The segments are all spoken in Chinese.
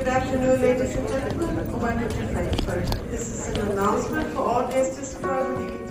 Good afternoon, ladies and gentlemen. This is an announcement for all guests describing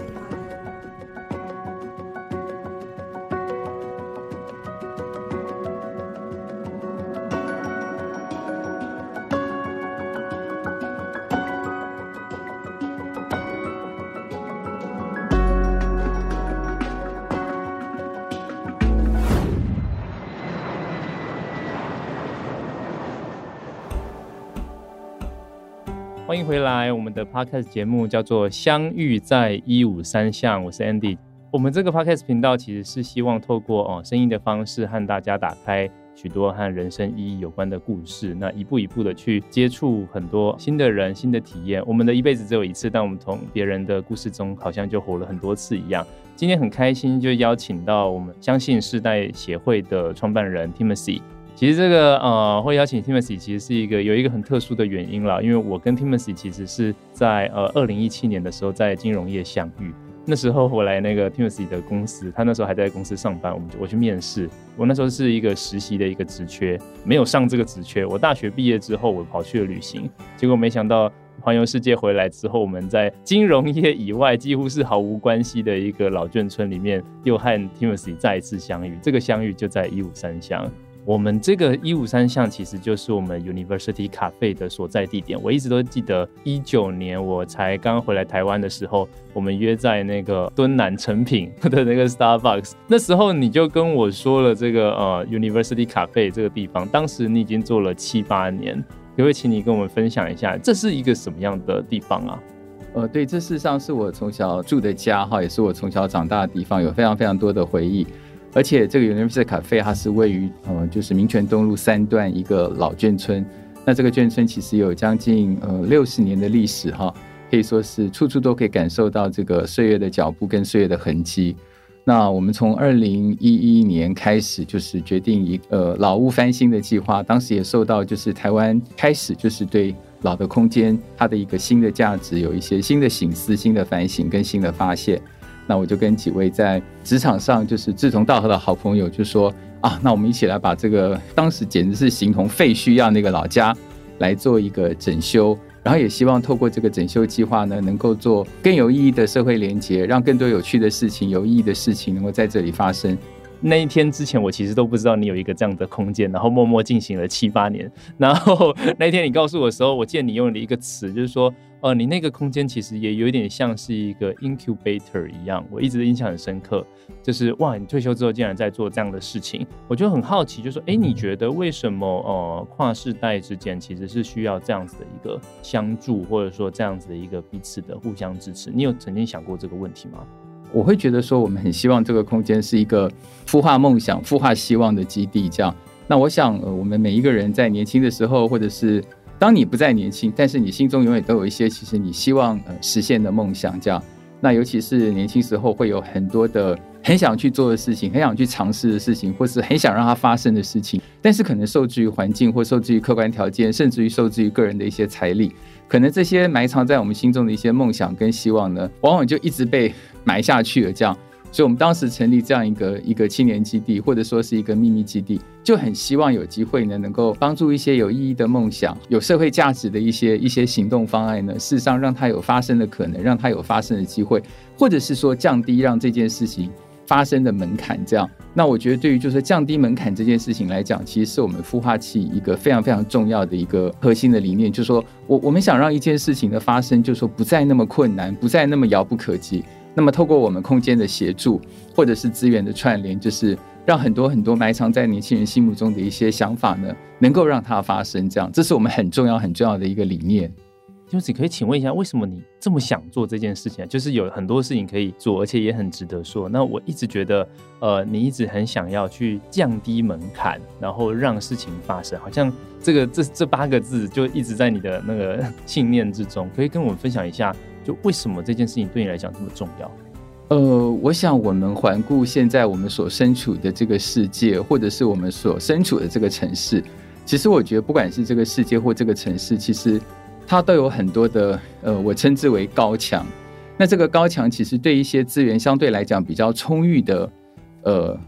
回来，我们的 podcast 节目叫做《相遇在一五三巷》，我是 Andy。我们这个 podcast 频道其实是希望透过哦声音的方式，和大家打开许多和人生意义有关的故事，那一步一步的去接触很多新的人、新的体验。我们的一辈子只有一次，但我们从别人的故事中好像就活了很多次一样。今天很开心，就邀请到我们相信世代协会的创办人 Timothy。其实这个呃，会邀请 Timothy 其实是一个有一个很特殊的原因啦，因为我跟 Timothy 其实是在呃二零一七年的时候在金融业相遇，那时候我来那个 Timothy 的公司，他那时候还在公司上班，我们就我去面试，我那时候是一个实习的一个职缺，没有上这个职缺。我大学毕业之后，我跑去了旅行，结果没想到环游世界回来之后，我们在金融业以外几乎是毫无关系的一个老眷村里面，又和 Timothy 再一次相遇。这个相遇就在一五三乡。我们这个一五三巷其实就是我们 University Cafe 的所在地点。我一直都记得，一九年我才刚回来台湾的时候，我们约在那个敦南诚品 的那个 Starbucks。那时候你就跟我说了这个呃 University Cafe 这个地方，当时你已经做了七八年，可不可以请你跟我们分享一下，这是一个什么样的地方啊？呃，对，这事实上是我从小住的家哈，也是我从小长大的地方，有非常非常多的回忆。而且这个 University Cafe 它是位于呃，就是民权东路三段一个老眷村。那这个眷村其实有将近呃六十年的历史哈，可以说是处处都可以感受到这个岁月的脚步跟岁月的痕迹。那我们从二零一一年开始就是决定一个呃老屋翻新的计划，当时也受到就是台湾开始就是对老的空间它的一个新的价值有一些新的醒思、新的反省跟新的发现。那我就跟几位在职场上就是志同道合的好朋友就说啊，那我们一起来把这个当时简直是形同废墟一样那个老家来做一个整修，然后也希望透过这个整修计划呢，能够做更有意义的社会连接，让更多有趣的事情、有意义的事情能够在这里发生。那一天之前，我其实都不知道你有一个这样的空间，然后默默进行了七八年。然后 那天你告诉我的时候，我见你用了一个词，就是说。呃，你那个空间其实也有点像是一个 incubator 一样，我一直的印象很深刻。就是哇，你退休之后竟然在做这样的事情，我就很好奇，就说，哎，你觉得为什么呃跨世代之间其实是需要这样子的一个相助，或者说这样子的一个彼此的互相支持？你有曾经想过这个问题吗？我会觉得说，我们很希望这个空间是一个孵化梦想、孵化希望的基地。这样，那我想，呃，我们每一个人在年轻的时候，或者是当你不再年轻，但是你心中永远都有一些其实你希望呃实现的梦想，这样。那尤其是年轻时候会有很多的很想去做的事情，很想去尝试的事情，或是很想让它发生的事情，但是可能受制于环境，或受制于客观条件，甚至于受制于个人的一些财力，可能这些埋藏在我们心中的一些梦想跟希望呢，往往就一直被埋下去了，这样。所以，我们当时成立这样一个一个青年基地，或者说是一个秘密基地，就很希望有机会呢，能够帮助一些有意义的梦想、有社会价值的一些一些行动方案呢，事实上让它有发生的可能，让它有发生的机会，或者是说降低让这件事情发生的门槛。这样，那我觉得对于就是降低门槛这件事情来讲，其实是我们孵化器一个非常非常重要的一个核心的理念，就是说我我们想让一件事情的发生，就是说不再那么困难，不再那么遥不可及。那么，透过我们空间的协助，或者是资源的串联，就是让很多很多埋藏在年轻人心目中的一些想法呢，能够让它发生。这样，这是我们很重要很重要的一个理念。就是可以请问一下，为什么你这么想做这件事情？就是有很多事情可以做，而且也很值得说。那我一直觉得，呃，你一直很想要去降低门槛，然后让事情发生，好像这个这这八个字就一直在你的那个 信念之中。可以跟我们分享一下？就为什么这件事情对你来讲这么重要？呃，我想我们环顾现在我们所身处的这个世界，或者是我们所身处的这个城市，其实我觉得不管是这个世界或这个城市，其实它都有很多的呃，我称之为高墙。那这个高墙其实对一些资源相对来讲比较充裕的呃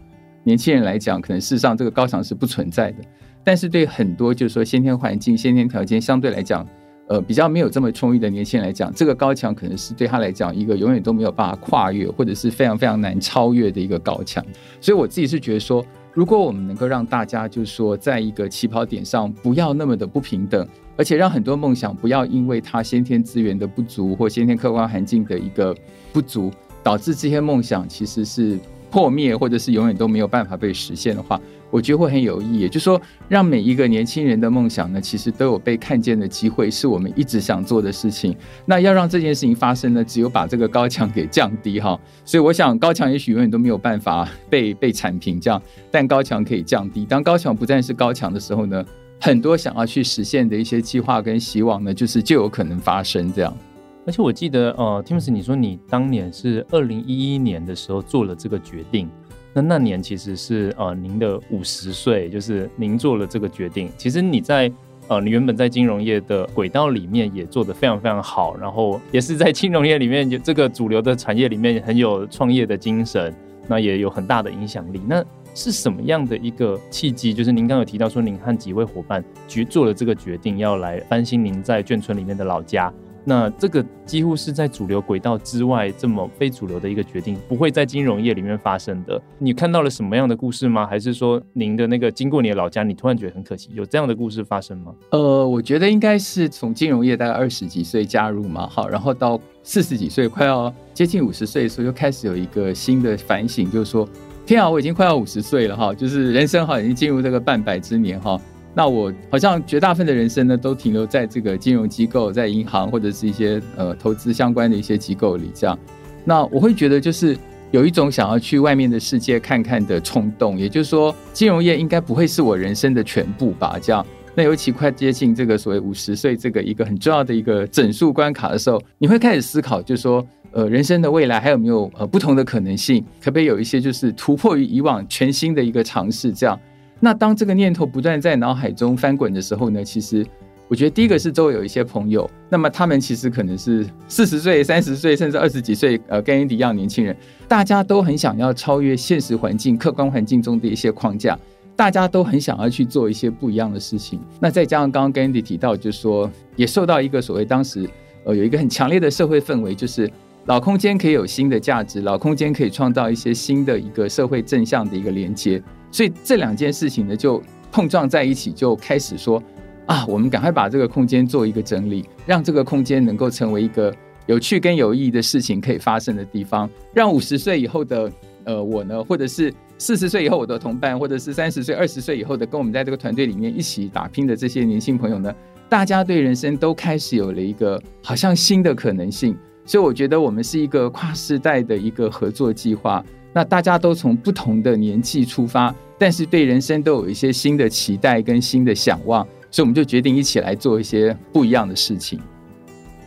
年轻人来讲，可能事实上这个高墙是不存在的。但是对很多就是说先天环境、先天条件相对来讲，呃，比较没有这么充裕的年轻人来讲，这个高墙可能是对他来讲一个永远都没有办法跨越，或者是非常非常难超越的一个高墙。所以我自己是觉得说，如果我们能够让大家就是说，在一个起跑点上不要那么的不平等，而且让很多梦想不要因为他先天资源的不足或先天客观环境的一个不足，导致这些梦想其实是破灭，或者是永远都没有办法被实现的话，我觉得会很有意义。就是说，让每一个年轻人的梦想呢，其实都有被看见的机会，是我们一直想做的事情。那要让这件事情发生呢，只有把这个高墙给降低哈。所以我想，高墙也许永远都没有办法被被铲平这样，但高墙可以降低。当高墙不再是高墙的时候呢，很多想要去实现的一些计划跟希望呢，就是就有可能发生这样。而且我记得，呃，Timus，你说你当年是二零一一年的时候做了这个决定，那那年其实是呃您的五十岁，就是您做了这个决定。其实你在呃你原本在金融业的轨道里面也做得非常非常好，然后也是在金融业里面有这个主流的产业里面很有创业的精神，那也有很大的影响力。那是什么样的一个契机？就是您刚刚有提到说，您和几位伙伴决做了这个决定，要来翻新您在眷村里面的老家。那这个几乎是在主流轨道之外这么非主流的一个决定，不会在金融业里面发生的。你看到了什么样的故事吗？还是说您的那个经过你的老家，你突然觉得很可惜？有这样的故事发生吗？呃，我觉得应该是从金融业大概二十几岁加入嘛，好，然后到四十几岁，快要接近五十岁的时候，就开始有一个新的反省，就是说，天啊，我已经快要五十岁了哈，就是人生哈已经进入这个半百之年哈。那我好像绝大部分的人生呢，都停留在这个金融机构、在银行或者是一些呃投资相关的一些机构里。这样，那我会觉得就是有一种想要去外面的世界看看的冲动。也就是说，金融业应该不会是我人生的全部吧？这样，那尤其快接近这个所谓五十岁这个一个很重要的一个整数关卡的时候，你会开始思考，就是说，呃，人生的未来还有没有呃不同的可能性？可不可以有一些就是突破于以往、全新的一个尝试？这样。那当这个念头不断在脑海中翻滚的时候呢，其实我觉得第一个是周围有一些朋友，那么他们其实可能是四十岁、三十岁，甚至二十几岁，呃，跟 Andy 一样年轻人，大家都很想要超越现实环境、客观环境中的一些框架，大家都很想要去做一些不一样的事情。那再加上刚刚跟 Andy 提到，就是说也受到一个所谓当时呃有一个很强烈的社会氛围，就是老空间可以有新的价值，老空间可以创造一些新的一个社会正向的一个连接。所以这两件事情呢，就碰撞在一起，就开始说啊，我们赶快把这个空间做一个整理，让这个空间能够成为一个有趣跟有意义的事情可以发生的地方，让五十岁以后的呃我呢，或者是四十岁以后我的同伴，或者是三十岁、二十岁以后的跟我们在这个团队里面一起打拼的这些年轻朋友呢，大家对人生都开始有了一个好像新的可能性。所以我觉得我们是一个跨世代的一个合作计划。那大家都从不同的年纪出发，但是对人生都有一些新的期待跟新的想望，所以我们就决定一起来做一些不一样的事情。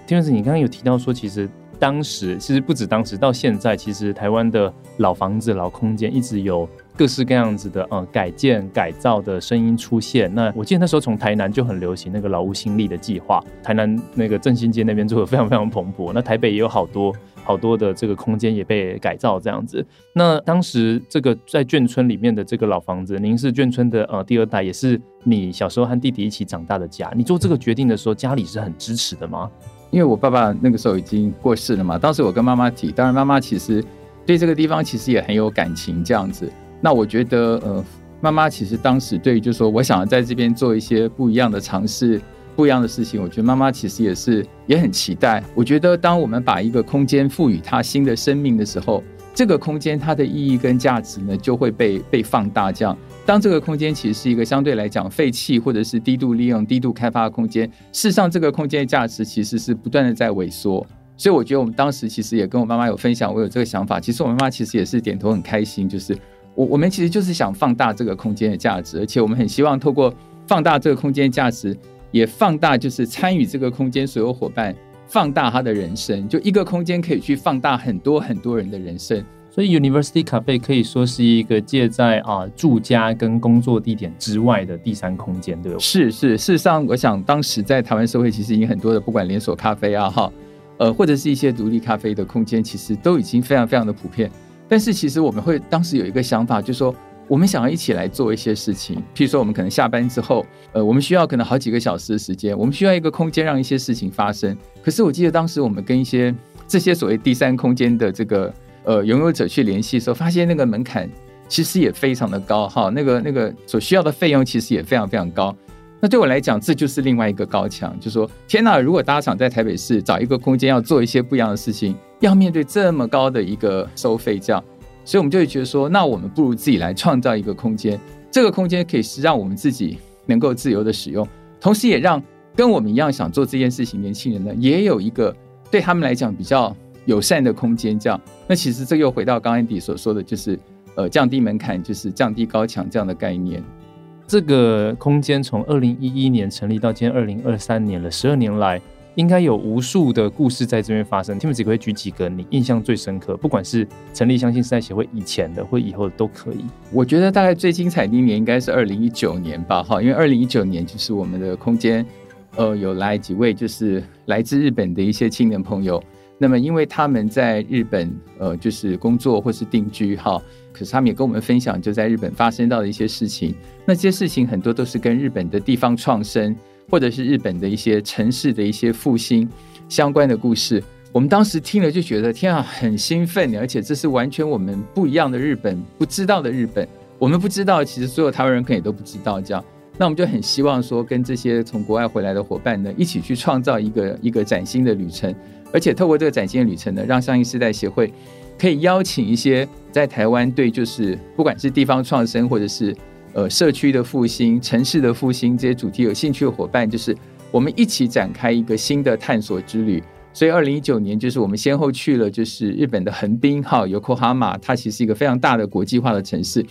听众，你刚刚有提到说，其实当时其实不止当时，到现在，其实台湾的老房子、老空间一直有各式各样子的呃改建、改造的声音出现。那我记得那时候从台南就很流行那个老屋新力的计划，台南那个振兴街那边做的非常非常蓬勃。那台北也有好多。好多的这个空间也被改造这样子。那当时这个在眷村里面的这个老房子，您是眷村的呃第二代，也是你小时候和弟弟一起长大的家。你做这个决定的时候，家里是很支持的吗？因为我爸爸那个时候已经过世了嘛。当时我跟妈妈提，当然妈妈其实对这个地方其实也很有感情这样子。那我觉得呃，妈妈其实当时对于就是说我想要在这边做一些不一样的尝试。不一样的事情，我觉得妈妈其实也是也很期待。我觉得，当我们把一个空间赋予它新的生命的时候，这个空间它的意义跟价值呢，就会被被放大。这样，当这个空间其实是一个相对来讲废弃或者是低度利用、低度开发的空间，事实上，这个空间的价值其实是不断的在萎缩。所以，我觉得我们当时其实也跟我妈妈有分享，我有这个想法。其实，我妈妈其实也是点头很开心，就是我我们其实就是想放大这个空间的价值，而且我们很希望透过放大这个空间的价值。也放大，就是参与这个空间所有伙伴放大他的人生，就一个空间可以去放大很多很多人的人生。所以，University Cafe 可以说是一个借在啊住家跟工作地点之外的第三空间，对吧？是是，事实上，我想当时在台湾社会其实已经很多的，不管连锁咖啡啊，哈，呃，或者是一些独立咖啡的空间，其实都已经非常非常的普遍。但是，其实我们会当时有一个想法，就是说。我们想要一起来做一些事情，譬如说，我们可能下班之后，呃，我们需要可能好几个小时的时间，我们需要一个空间让一些事情发生。可是我记得当时我们跟一些这些所谓第三空间的这个呃拥有者去联系的时候，发现那个门槛其实也非常的高哈，那个那个所需要的费用其实也非常非常高。那对我来讲，这就是另外一个高墙，就是说天哪，如果大家想在台北市找一个空间要做一些不一样的事情，要面对这么高的一个收费价。所以，我们就会觉得说，那我们不如自己来创造一个空间。这个空间可以是让我们自己能够自由的使用，同时也让跟我们一样想做这件事情年轻人呢，也有一个对他们来讲比较友善的空间。这样，那其实这又回到刚刚 Andy 所说的就是，呃，降低门槛，就是降低高墙这样的概念。这个空间从二零一一年成立到今天二零二三年了，十二年来。应该有无数的故事在这边发生。Timothy 可以举几个你印象最深刻，不管是成立相信时代协会以前的或以后的都可以。我觉得大概最精彩的一年应该是二零一九年吧，哈，因为二零一九年就是我们的空间，呃，有来几位就是来自日本的一些青年朋友。那么因为他们在日本，呃，就是工作或是定居，哈，可是他们也跟我们分享就在日本发生到的一些事情。那这些事情很多都是跟日本的地方创生。或者是日本的一些城市的一些复兴相关的故事，我们当时听了就觉得天啊，很兴奋，而且这是完全我们不一样的日本，不知道的日本，我们不知道，其实所有台湾人可能也都不知道这样。那我们就很希望说，跟这些从国外回来的伙伴呢，一起去创造一个一个崭新的旅程，而且透过这个崭新的旅程呢，让上一世代协会可以邀请一些在台湾对就是不管是地方创生或者是。呃，社区的复兴、城市的复兴这些主题有兴趣的伙伴，就是我们一起展开一个新的探索之旅。所以，二零一九年就是我们先后去了，就是日本的横滨哈，Yokohama，它其实是一个非常大的国际化的城市。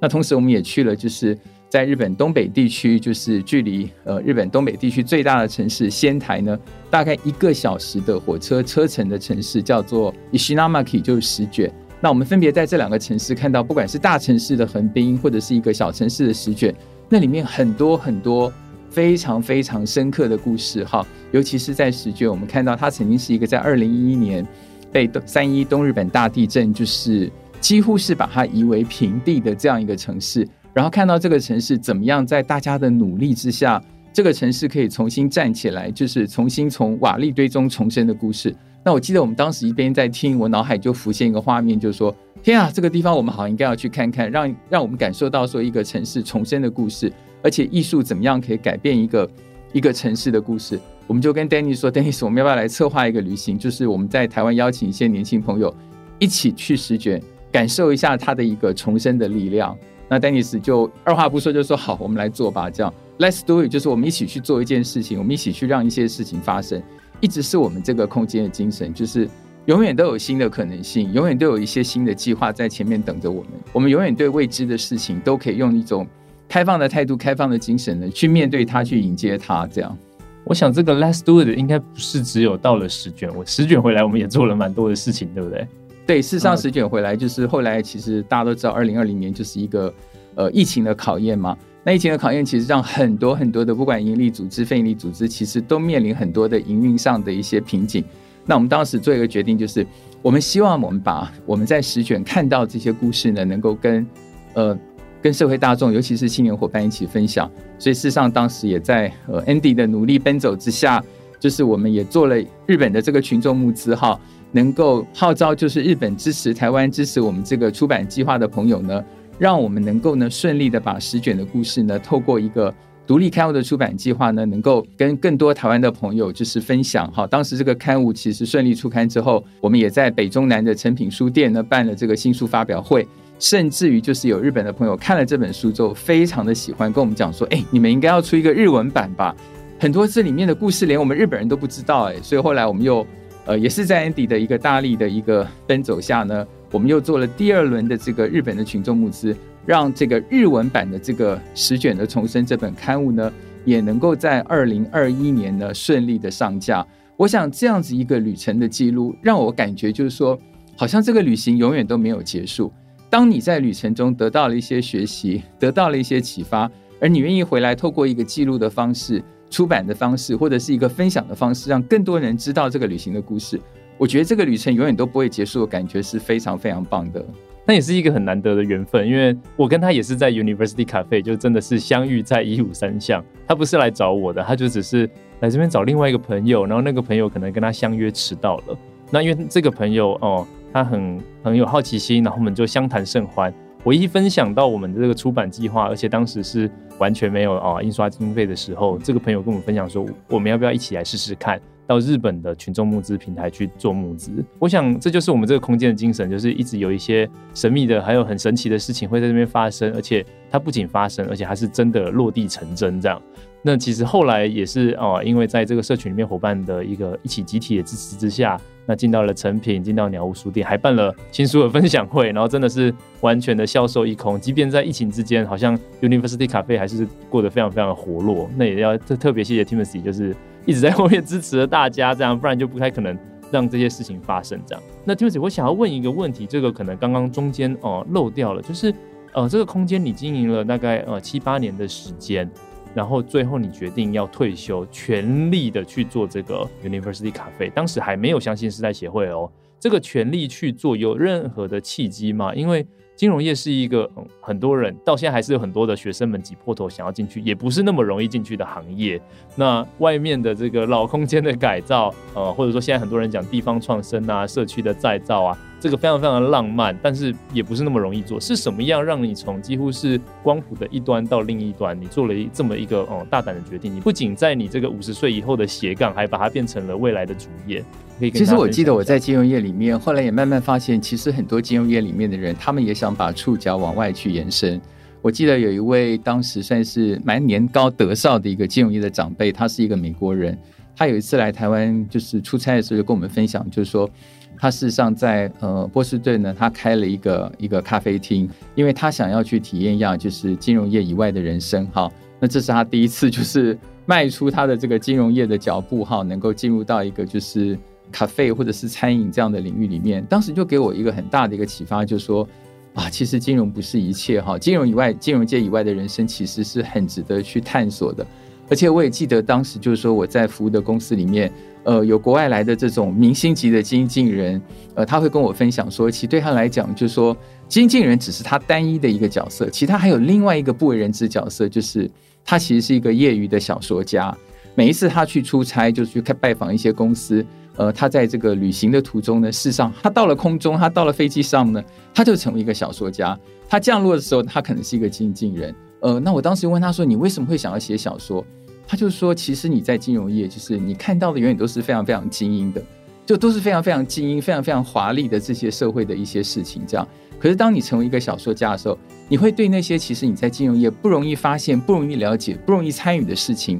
那同时，我们也去了，就是在日本东北地区，就是距离呃日本东北地区最大的城市仙台呢，大概一个小时的火车车程的城市，叫做 Ishinamaki，就是石卷。那我们分别在这两个城市看到，不管是大城市的横滨，或者是一个小城市的石卷，那里面很多很多非常非常深刻的故事哈。尤其是在石卷，我们看到它曾经是一个在二零一一年被三一东日本大地震，就是几乎是把它夷为平地的这样一个城市。然后看到这个城市怎么样在大家的努力之下，这个城市可以重新站起来，就是重新从瓦砾堆中重生的故事。那我记得我们当时一边在听，我脑海就浮现一个画面，就是说，天啊，这个地方我们好像应该要去看看，让让我们感受到说一个城市重生的故事，而且艺术怎么样可以改变一个一个城市的故事。我们就跟 Dennis 说，Dennis，我们要不要来策划一个旅行？就是我们在台湾邀请一些年轻朋友一起去石卷，感受一下它的一个重生的力量。那 Dennis 就二话不说就说好，我们来做吧，这样 Let's do it，就是我们一起去做一件事情，我们一起去让一些事情发生。一直是我们这个空间的精神，就是永远都有新的可能性，永远都有一些新的计划在前面等着我们。我们永远对未知的事情都可以用一种开放的态度、开放的精神呢去面对它，去迎接它。这样，我想这个 Let's Do It 应该不是只有到了十卷，我十卷回来我们也做了蛮多的事情，对不对？对，事实上十卷回来就是后来其实大家都知道，二零二零年就是一个呃疫情的考验嘛。那疫情的考验，其实让很多很多的不管营利组织、非营利组织，其实都面临很多的营运上的一些瓶颈。那我们当时做一个决定，就是我们希望我们把我们在石卷看到这些故事呢，能够跟呃跟社会大众，尤其是青年伙伴一起分享。所以事实上，当时也在呃 Andy 的努力奔走之下，就是我们也做了日本的这个群众募资哈，能够号召就是日本支持台湾、支持我们这个出版计划的朋友呢。让我们能够呢顺利的把石卷的故事呢，透过一个独立刊物的出版计划呢，能够跟更多台湾的朋友就是分享哈。当时这个刊物其实顺利出刊之后，我们也在北中南的诚品书店呢办了这个新书发表会，甚至于就是有日本的朋友看了这本书之后，非常的喜欢，跟我们讲说，哎，你们应该要出一个日文版吧？很多这里面的故事连我们日本人都不知道哎，所以后来我们又呃也是在 Andy 的一个大力的一个奔走下呢。我们又做了第二轮的这个日本的群众募资，让这个日文版的这个十卷的重生这本刊物呢，也能够在二零二一年呢顺利的上架。我想这样子一个旅程的记录，让我感觉就是说，好像这个旅行永远都没有结束。当你在旅程中得到了一些学习，得到了一些启发，而你愿意回来透过一个记录的方式、出版的方式，或者是一个分享的方式，让更多人知道这个旅行的故事。我觉得这个旅程永远都不会结束的感觉是非常非常棒的。那也是一个很难得的缘分，因为我跟他也是在 University Cafe，就真的是相遇在一五三巷。他不是来找我的，他就只是来这边找另外一个朋友，然后那个朋友可能跟他相约迟到了。那因为这个朋友哦，他很很有好奇心，然后我们就相谈甚欢。我一分享到我们的这个出版计划，而且当时是完全没有啊印刷经费的时候，这个朋友跟我们分享说，我们要不要一起来试试看，到日本的群众募资平台去做募资？我想这就是我们这个空间的精神，就是一直有一些神秘的，还有很神奇的事情会在这边发生，而且它不仅发生，而且还是真的落地成真这样。那其实后来也是哦，因为在这个社群里面伙伴的一个一起集体的支持之下，那进到了成品，进到鸟屋书店，还办了新书的分享会，然后真的是完全的销售一空。即便在疫情之间，好像 University Cafe 还是过得非常非常的活络。那也要特特别谢谢 Timothy，就是一直在后面支持了大家，这样不然就不太可能让这些事情发生。这样，那 Timothy，我想要问一个问题，这个可能刚刚中间哦、漏掉了，就是呃这个空间你经营了大概呃七八年的时间。然后最后你决定要退休，全力的去做这个 University Cafe。当时还没有相信时代协会哦，这个全力去做有任何的契机吗？因为金融业是一个，嗯，很多人到现在还是有很多的学生们挤破头想要进去，也不是那么容易进去的行业。那外面的这个老空间的改造，呃，或者说现在很多人讲地方创生啊，社区的再造啊，这个非常非常的浪漫，但是也不是那么容易做。是什么样让你从几乎是光谱的一端到另一端，你做了一这么一个哦、嗯、大胆的决定？你不仅在你这个五十岁以后的斜杠，还把它变成了未来的主业。其实我记得我在金融业里面，后来也慢慢发现，其实很多金融业里面的人，他们也想把触角往外去延伸。我记得有一位当时算是蛮年高德少的一个金融业的长辈，他是一个美国人。他有一次来台湾就是出差的时候，就跟我们分享，就是说他事实上在呃波士顿呢，他开了一个一个咖啡厅，因为他想要去体验一样就是金融业以外的人生哈。那这是他第一次就是迈出他的这个金融业的脚步哈，能够进入到一个就是。咖啡或者是餐饮这样的领域里面，当时就给我一个很大的一个启发，就是说啊，其实金融不是一切哈，金融以外，金融界以外的人生其实是很值得去探索的。而且我也记得当时就是说我在服务的公司里面，呃，有国外来的这种明星级的经纪人，呃，他会跟我分享说，其实对他来讲，就是说经纪人只是他单一的一个角色，其他还有另外一个不为人知角色，就是他其实是一个业余的小说家。每一次他去出差，就去拜访一些公司。呃，他在这个旅行的途中呢，事实上，他到了空中，他到了飞机上呢，他就成为一个小说家。他降落的时候，他可能是一个经纪人。呃，那我当时问他说：“你为什么会想要写小说？”他就说：“其实你在金融业，就是你看到的永远都是非常非常精英的，就都是非常非常精英、非常非常华丽的这些社会的一些事情。这样，可是当你成为一个小说家的时候，你会对那些其实你在金融业不容易发现、不容易了解、不容易参与的事情，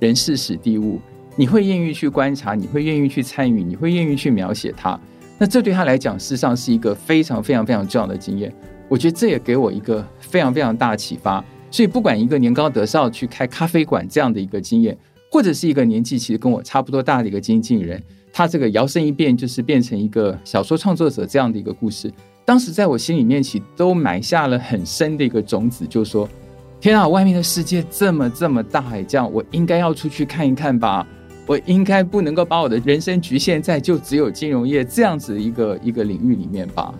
人事史地物。”你会愿意去观察，你会愿意去参与，你会愿意去描写它。那这对他来讲，事实上是一个非常非常非常重要的经验。我觉得这也给我一个非常非常大的启发。所以，不管一个年高德少去开咖啡馆这样的一个经验，或者是一个年纪其实跟我差不多大的一个经纪人，他这个摇身一变就是变成一个小说创作者这样的一个故事，当时在我心里面其实都埋下了很深的一个种子，就是说：天啊，外面的世界这么这么大，哎，这样我应该要出去看一看吧。我应该不能够把我的人生局限在就只有金融业这样子一个一个领域里面吧？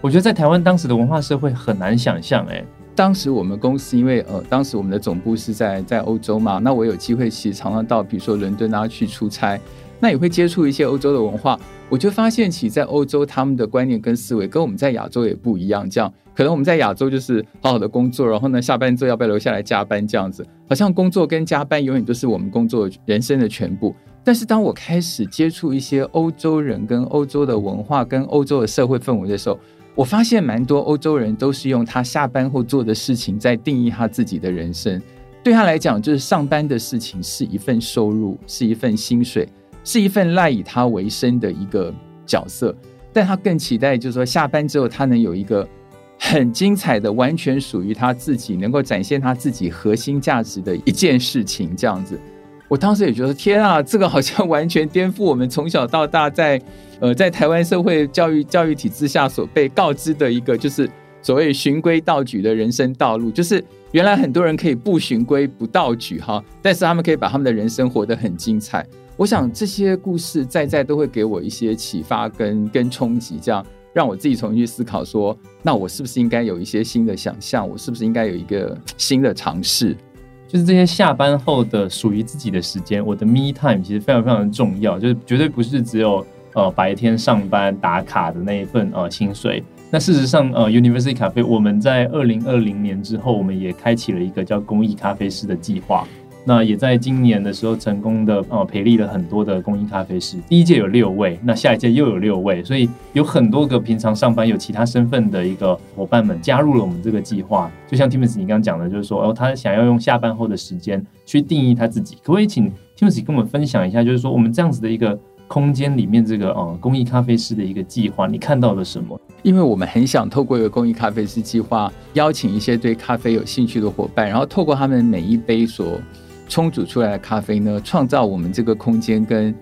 我觉得在台湾当时的文化社会很难想象哎。当时我们公司因为呃，当时我们的总部是在在欧洲嘛，那我有机会其实常常到比如说伦敦啊去出差。那也会接触一些欧洲的文化，我就发现其实在欧洲他们的观念跟思维跟我们在亚洲也不一样。这样可能我们在亚洲就是好好的工作，然后呢下班之后要不要留下来加班这样子，好像工作跟加班永远都是我们工作人生的全部。但是当我开始接触一些欧洲人跟欧洲的文化跟欧洲的社会氛围的时候，我发现蛮多欧洲人都是用他下班后做的事情在定义他自己的人生。对他来讲，就是上班的事情是一份收入，是一份薪水。是一份赖以他为生的一个角色，但他更期待，就是说下班之后他能有一个很精彩的、完全属于他自己、能够展现他自己核心价值的一件事情。这样子，我当时也觉得，天啊，这个好像 完全颠覆我们从小到大在呃在台湾社会教育教育体制下所被告知的一个，就是所谓循规蹈矩的人生道路。就是原来很多人可以不循规不蹈矩哈，但是他们可以把他们的人生活得很精彩。我想这些故事在在都会给我一些启发跟跟冲击，这样让我自己重新去思考说，那我是不是应该有一些新的想象？我是不是应该有一个新的尝试？就是这些下班后的属于自己的时间，我的 me time 其实非常非常的重要，就是绝对不是只有呃白天上班打卡的那一份呃薪水。那事实上，呃，University 咖啡我们在二零二零年之后，我们也开启了一个叫公益咖啡师的计划。那也在今年的时候成功的呃培力了很多的公益咖啡师，第一届有六位，那下一届又有六位，所以有很多个平常上班有其他身份的一个伙伴们加入了我们这个计划。就像 Timothy 你刚刚讲的，就是说哦，他想要用下班后的时间去定义他自己，可不可以请 Timothy 跟我们分享一下，就是说我们这样子的一个空间里面这个呃公益咖啡师的一个计划，你看到了什么？因为我们很想透过一个公益咖啡师计划，邀请一些对咖啡有兴趣的伙伴，然后透过他们每一杯所冲煮出来的咖啡呢，创造我们这个空间跟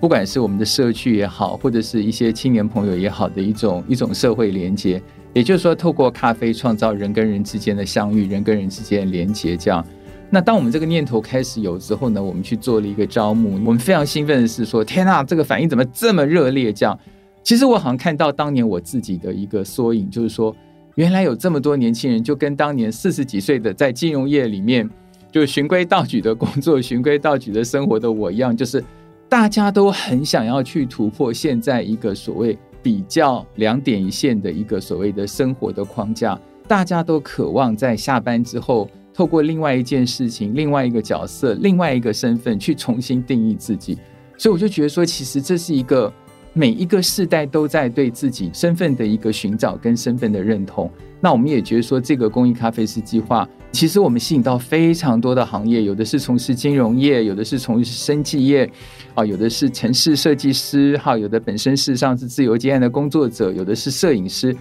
不管是我们的社区也好，或者是一些青年朋友也好的一种一种社会连接。也就是说，透过咖啡创造人跟人之间的相遇，人跟人之间的连接。这样，那当我们这个念头开始有之后呢，我们去做了一个招募。我们非常兴奋的是说，天啊，这个反应怎么这么热烈？这样，其实我好像看到当年我自己的一个缩影，就是说，原来有这么多年轻人，就跟当年四十几岁的在金融业里面。就循规蹈矩的工作，循规蹈矩的生活的我一样，就是大家都很想要去突破现在一个所谓比较两点一线的一个所谓的生活的框架，大家都渴望在下班之后，透过另外一件事情、另外一个角色、另外一个身份去重新定义自己。所以我就觉得说，其实这是一个每一个世代都在对自己身份的一个寻找跟身份的认同。那我们也觉得说，这个公益咖啡师计划。其实我们吸引到非常多的行业，有的是从事金融业，有的是从事生技业，啊，有的是城市设计师，哈，有的本身事实上是自由接案的工作者，有的是摄影师。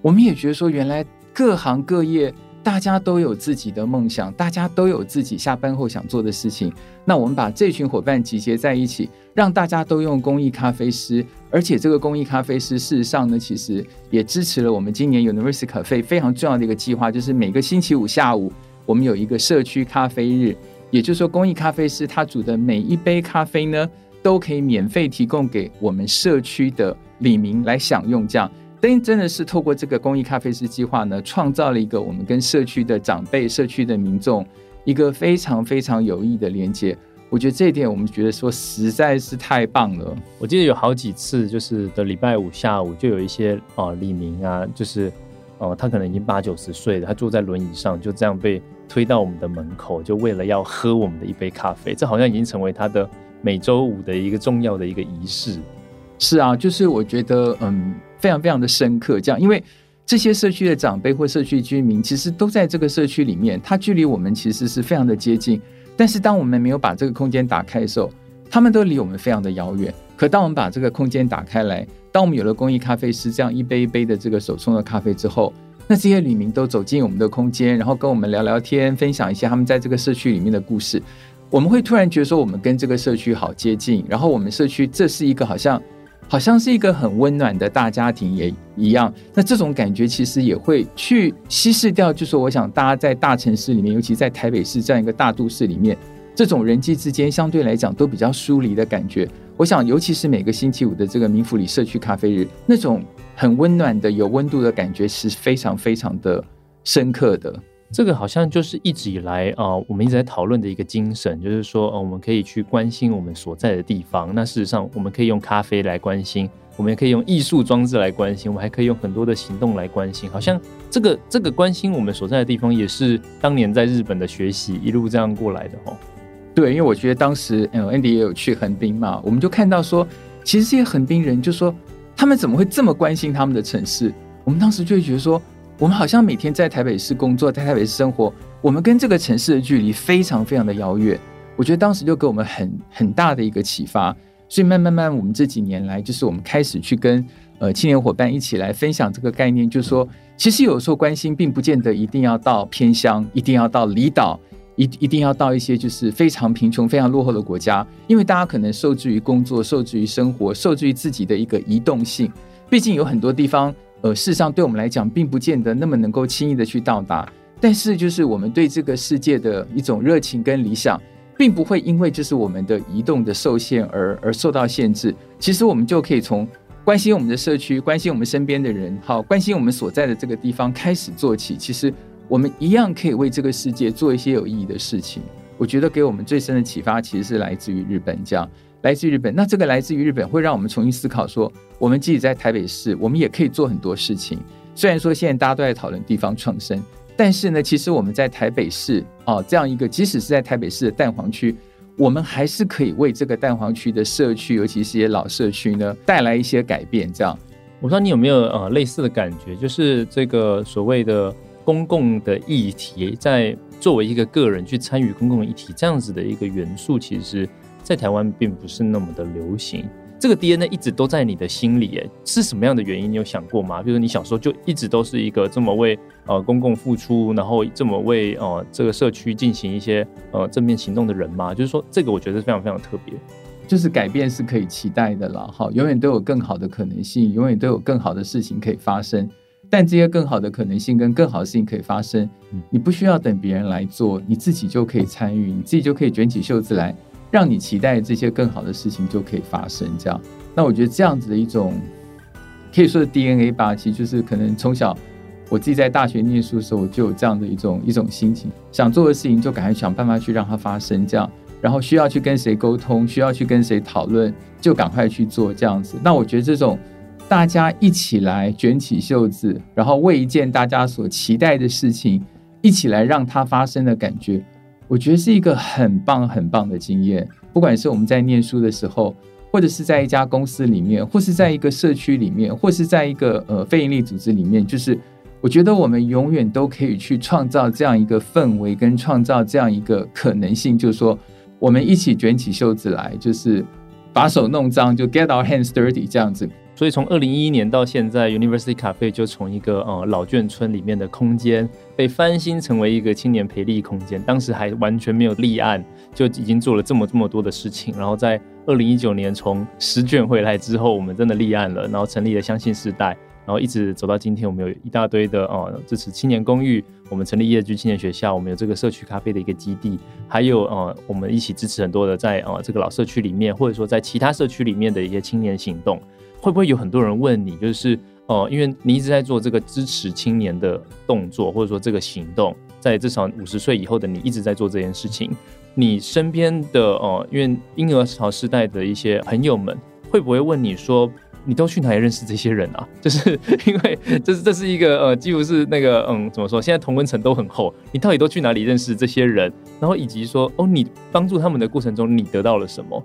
我们也觉得说，原来各行各业大家都有自己的梦想，大家都有自己下班后想做的事情。那我们把这群伙伴集结在一起，让大家都用公益咖啡师。而且这个公益咖啡师，事实上呢，其实也支持了我们今年 University Cafe 非常重要的一个计划，就是每个星期五下午，我们有一个社区咖啡日。也就是说，公益咖啡师他煮的每一杯咖啡呢，都可以免费提供给我们社区的里民来享用。这样，但真的是透过这个公益咖啡师计划呢，创造了一个我们跟社区的长辈、社区的民众一个非常非常有益的连接。我觉得这一点，我们觉得说实在是太棒了。我记得有好几次，就是的礼拜五下午，就有一些啊、呃、里民啊，就是哦、呃，他可能已经八九十岁了，他坐在轮椅上，就这样被推到我们的门口，就为了要喝我们的一杯咖啡。这好像已经成为他的每周五的一个重要的一个仪式。是啊，就是我觉得嗯，非常非常的深刻。这样，因为这些社区的长辈或社区居民，其实都在这个社区里面，他距离我们其实是非常的接近。但是，当我们没有把这个空间打开的时候，他们都离我们非常的遥远。可当我们把这个空间打开来，当我们有了公益咖啡师这样一杯一杯的这个手冲的咖啡之后，那这些旅民都走进我们的空间，然后跟我们聊聊天，分享一些他们在这个社区里面的故事。我们会突然觉得说，我们跟这个社区好接近，然后我们社区这是一个好像。好像是一个很温暖的大家庭也一样，那这种感觉其实也会去稀释掉。就是，我想大家在大城市里面，尤其在台北市这样一个大都市里面，这种人际之间相对来讲都比较疏离的感觉。我想，尤其是每个星期五的这个民府里社区咖啡日，那种很温暖的、有温度的感觉是非常非常的深刻的。这个好像就是一直以来啊、我们一直在讨论的一个精神，就是说，呃，我们可以去关心我们所在的地方。那事实上，我们可以用咖啡来关心，我们也可以用艺术装置来关心，我们还可以用很多的行动来关心。好像这个这个关心我们所在的地方，也是当年在日本的学习一路这样过来的哦。对，因为我觉得当时，嗯，Andy 也有去横滨嘛，我们就看到说，其实这些横滨人就说，他们怎么会这么关心他们的城市？我们当时就会觉得说。我们好像每天在台北市工作，在台北市生活，我们跟这个城市的距离非常非常的遥远。我觉得当时就给我们很很大的一个启发，所以慢慢慢，我们这几年来，就是我们开始去跟呃青年伙伴一起来分享这个概念，就是说，其实有时候关心并不见得一定要到偏乡，一定要到离岛，一一定要到一些就是非常贫穷、非常落后的国家，因为大家可能受制于工作，受制于生活，受制于自己的一个移动性，毕竟有很多地方。呃，事实上，对我们来讲，并不见得那么能够轻易的去到达。但是，就是我们对这个世界的一种热情跟理想，并不会因为就是我们的移动的受限而而受到限制。其实，我们就可以从关心我们的社区，关心我们身边的人，好，关心我们所在的这个地方开始做起，其实我们一样可以为这个世界做一些有意义的事情。我觉得给我们最深的启发，其实是来自于日本，这样来自于日本。那这个来自于日本，会让我们重新思考说，我们即使在台北市，我们也可以做很多事情。虽然说现在大家都在讨论地方创生。但是呢，其实我们在台北市哦，这样一个即使是在台北市的蛋黄区，我们还是可以为这个蛋黄区的社区，尤其是一些老社区呢，带来一些改变。这样，我不知道你有没有呃类似的感觉，就是这个所谓的公共的议题，在作为一个个人去参与公共议题这样子的一个元素，其实在台湾并不是那么的流行。这个 DNA 一直都在你的心里，哎，是什么样的原因？你有想过吗？就是你小时候就一直都是一个这么为呃公共付出，然后这么为呃这个社区进行一些呃正面行动的人吗？就是说，这个我觉得非常非常特别。就是改变是可以期待的了，哈，永远都有更好的可能性，永远都有更好的事情可以发生。但这些更好的可能性跟更好的事情可以发生，你不需要等别人来做，你自己就可以参与，你自己就可以卷起袖子来。让你期待这些更好的事情就可以发生，这样。那我觉得这样子的一种可以说是 DNA 吧，其实就是可能从小我自己在大学念书的时候，我就有这样的一种一种心情，想做的事情就赶快想办法去让它发生，这样。然后需要去跟谁沟通，需要去跟谁讨论，就赶快去做这样子。那我觉得这种大家一起来卷起袖子，然后为一件大家所期待的事情一起来让它发生的感觉。我觉得是一个很棒很棒的经验，不管是我们在念书的时候，或者是在一家公司里面，或是在一个社区里面，或是在一个呃非营利组织里面，就是我觉得我们永远都可以去创造这样一个氛围，跟创造这样一个可能性，就是说我们一起卷起袖子来，就是把手弄脏，就 get our hands dirty 这样子。所以从二零一一年到现在，University Cafe 就从一个呃老眷村里面的空间被翻新成为一个青年培力空间。当时还完全没有立案，就已经做了这么这么多的事情。然后在二零一九年从十卷回来之后，我们真的立案了，然后成立了相信世代，然后一直走到今天，我们有一大堆的呃支持青年公寓，我们成立叶居青年学校，我们有这个社区咖啡的一个基地，还有呃我们一起支持很多的在呃这个老社区里面，或者说在其他社区里面的一些青年行动。会不会有很多人问你，就是呃，因为你一直在做这个支持青年的动作，或者说这个行动，在至少五十岁以后的你一直在做这件事情。你身边的呃，因为婴儿潮时代的一些朋友们，会不会问你说，你都去哪里认识这些人啊？就是因为这是这是一个呃，几乎是那个嗯，怎么说？现在同温层都很厚，你到底都去哪里认识这些人？然后以及说，哦，你帮助他们的过程中，你得到了什么？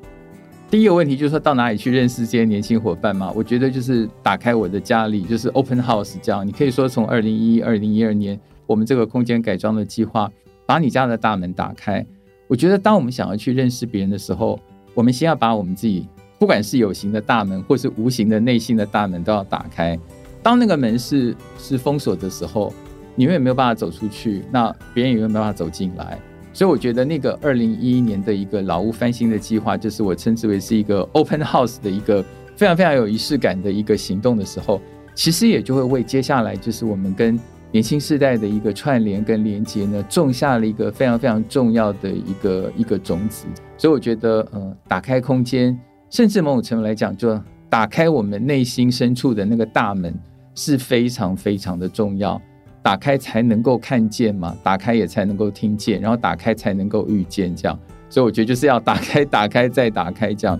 第一个问题就是说到哪里去认识这些年轻伙伴嘛？我觉得就是打开我的家里，就是 open house 这样。你可以说从二零一一、二零一二年，我们这个空间改装的计划，把你家的大门打开。我觉得当我们想要去认识别人的时候，我们先要把我们自己，不管是有形的大门，或是无形的内心的大门，都要打开。当那个门是是封锁的时候，你永远没有办法走出去，那别人也没有办法走进来。所以我觉得那个二零一一年的一个老屋翻新的计划，就是我称之为是一个 open house 的一个非常非常有仪式感的一个行动的时候，其实也就会为接下来就是我们跟年轻世代的一个串联跟连接呢，种下了一个非常非常重要的一个一个种子。所以我觉得，呃，打开空间，甚至某种程度来讲，就打开我们内心深处的那个大门，是非常非常的重要。打开才能够看见嘛，打开也才能够听见，然后打开才能够遇见，这样。所以我觉得就是要打开，打开再打开，这样。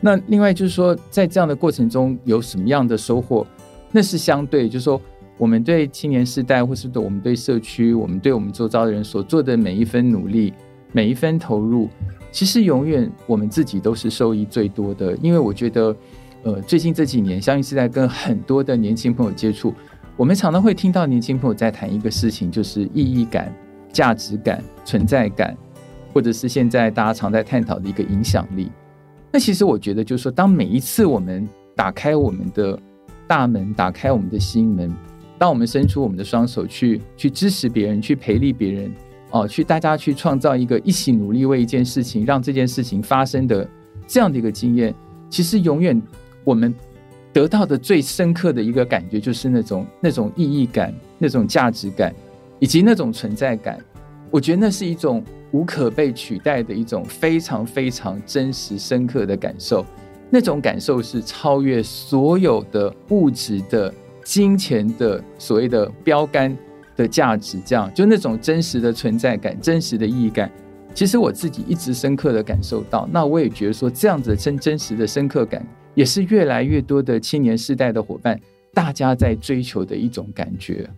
那另外就是说，在这样的过程中有什么样的收获？那是相对，就是说我们对青年世代，或是对我们对社区，我们对我们周遭的人所做的每一分努力，每一分投入，其实永远我们自己都是受益最多的。因为我觉得，呃，最近这几年，相信是在跟很多的年轻朋友接触。我们常常会听到年轻朋友在谈一个事情，就是意义感、价值感、存在感，或者是现在大家常在探讨的一个影响力。那其实我觉得，就是说，当每一次我们打开我们的大门，打开我们的心门，当我们伸出我们的双手去去支持别人，去培力别人，哦，去大家去创造一个一起努力为一件事情，让这件事情发生的这样的一个经验，其实永远我们。得到的最深刻的一个感觉，就是那种那种意义感、那种价值感，以及那种存在感。我觉得那是一种无可被取代的一种非常非常真实深刻的感受。那种感受是超越所有的物质的、金钱的所谓的标杆的价值，这样就那种真实的存在感、真实的意义感。其实我自己一直深刻的感受到，那我也觉得说，这样子真真实的深刻感，也是越来越多的青年世代的伙伴，大家在追求的一种感觉。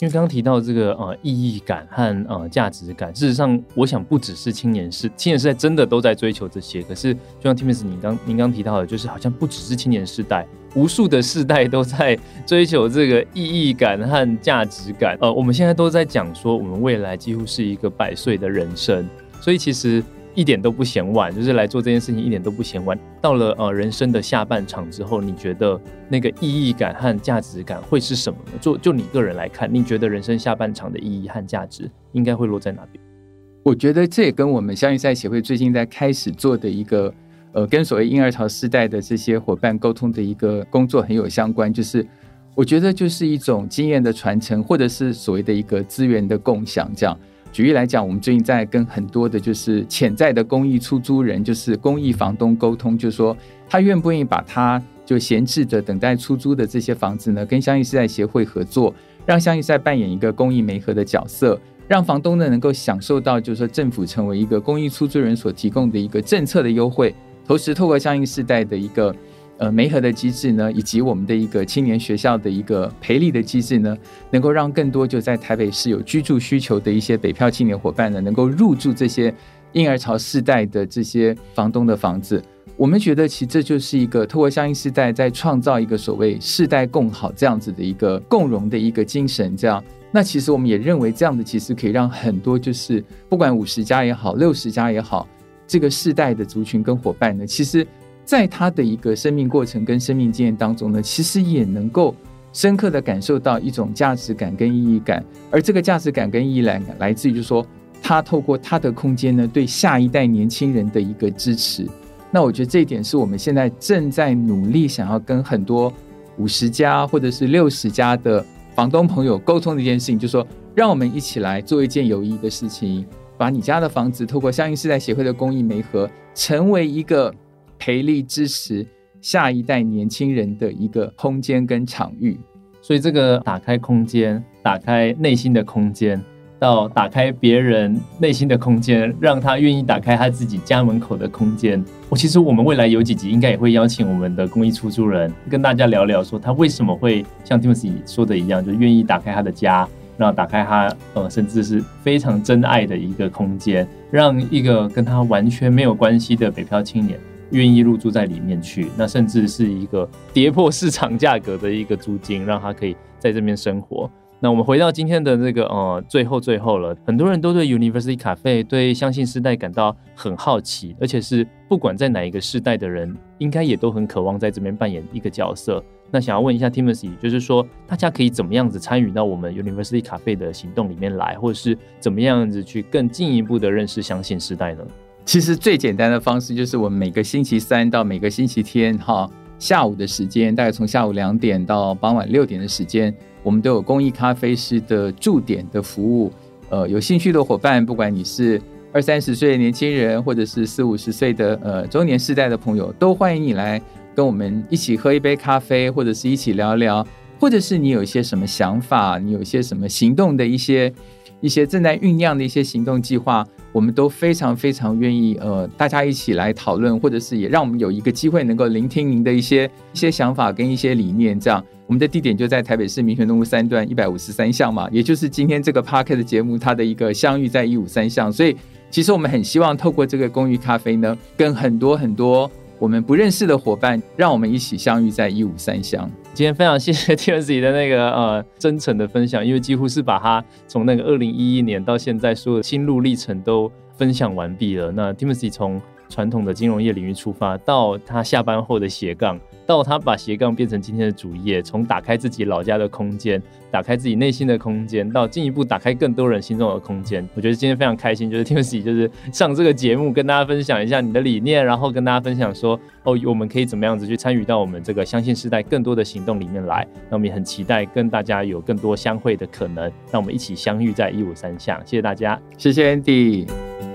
因为刚刚提到这个呃意义感和呃价值感，事实上，我想不只是青年世青年世代真的都在追求这些。可是，就像 Timus 你刚您刚提到的，就是好像不只是青年世代，无数的世代都在追求这个意义感和价值感。呃，我们现在都在讲说，我们未来几乎是一个百岁的人生，所以其实。一点都不嫌晚，就是来做这件事情一点都不嫌晚。到了呃人生的下半场之后，你觉得那个意义感和价值感会是什么呢？就就你个人来看，你觉得人生下半场的意义和价值应该会落在哪边？我觉得这也跟我们乡域世代协会最近在开始做的一个呃跟所谓婴儿潮世代的这些伙伴沟通的一个工作很有相关，就是我觉得就是一种经验的传承，或者是所谓的一个资源的共享，这样。举例来讲，我们最近在跟很多的，就是潜在的公益出租人，就是公益房东沟通，就是说他愿不愿意把他就闲置着等待出租的这些房子呢，跟相应世代协会合作，让相应世代扮演一个公益媒合的角色，让房东呢能够享受到，就是说政府成为一个公益出租人所提供的一个政策的优惠，同时透过相应世代的一个。呃，媒合的机制呢，以及我们的一个青年学校的一个培力的机制呢，能够让更多就在台北市有居住需求的一些北漂青年伙伴呢，能够入住这些婴儿潮世代的这些房东的房子。我们觉得，其实这就是一个透过相应世代在创造一个所谓世代共好这样子的一个共荣的一个精神。这样，那其实我们也认为，这样的其实可以让很多就是不管五十家也好，六十家也好，这个世代的族群跟伙伴呢，其实。在他的一个生命过程跟生命经验当中呢，其实也能够深刻的感受到一种价值感跟意义感，而这个价值感跟意义感来自于，就是说他透过他的空间呢，对下一代年轻人的一个支持。那我觉得这一点是我们现在正在努力想要跟很多五十家或者是六十家的房东朋友沟通的一件事情，就是说让我们一起来做一件有意义的事情，把你家的房子透过相应世代协会的公益媒合，成为一个。培力支持下一代年轻人的一个空间跟场域，所以这个打开空间，打开内心的空间，到打开别人内心的空间，让他愿意打开他自己家门口的空间。我其实我们未来有几集应该也会邀请我们的公益出租人跟大家聊聊，说他为什么会像 Timothy 说的一样，就愿意打开他的家，然后打开他呃甚至是非常真爱的一个空间，让一个跟他完全没有关系的北漂青年。愿意入住在里面去，那甚至是一个跌破市场价格的一个租金，让他可以在这边生活。那我们回到今天的这个呃最后最后了，很多人都对 University Cafe 对相信世代感到很好奇，而且是不管在哪一个世代的人，应该也都很渴望在这边扮演一个角色。那想要问一下 Timothy，就是说大家可以怎么样子参与到我们 University Cafe 的行动里面来，或者是怎么样子去更进一步的认识相信世代呢？其实最简单的方式就是，我们每个星期三到每个星期天，哈，下午的时间，大概从下午两点到傍晚六点的时间，我们都有公益咖啡师的驻点的服务。呃，有兴趣的伙伴，不管你是二三十岁的年轻人，或者是四五十岁的呃中年世代的朋友，都欢迎你来跟我们一起喝一杯咖啡，或者是一起聊聊，或者是你有一些什么想法，你有一些什么行动的一些一些正在酝酿的一些行动计划。我们都非常非常愿意，呃，大家一起来讨论，或者是也让我们有一个机会能够聆听您的一些一些想法跟一些理念。这样，我们的地点就在台北市民权东路三段一百五十三巷嘛，也就是今天这个 park 的节目它的一个相遇在一五三巷。所以，其实我们很希望透过这个公寓咖啡呢，跟很多很多我们不认识的伙伴，让我们一起相遇在一五三乡。今天非常谢谢 Timothy 的那个呃真诚的分享，因为几乎是把他从那个二零一一年到现在所有的心路历程都分享完毕了。那 Timothy 从传统的金融业领域出发，到他下班后的斜杠。到他把斜杠变成今天的主业，从打开自己老家的空间，打开自己内心的空间，到进一步打开更多人心中的空间。我觉得今天非常开心，就是 Timothy 就是上这个节目跟大家分享一下你的理念，然后跟大家分享说哦，我们可以怎么样子去参与到我们这个相信世代更多的行动里面来。那我们也很期待跟大家有更多相会的可能，让我们一起相遇在一五三巷。谢谢大家，谢谢 Andy。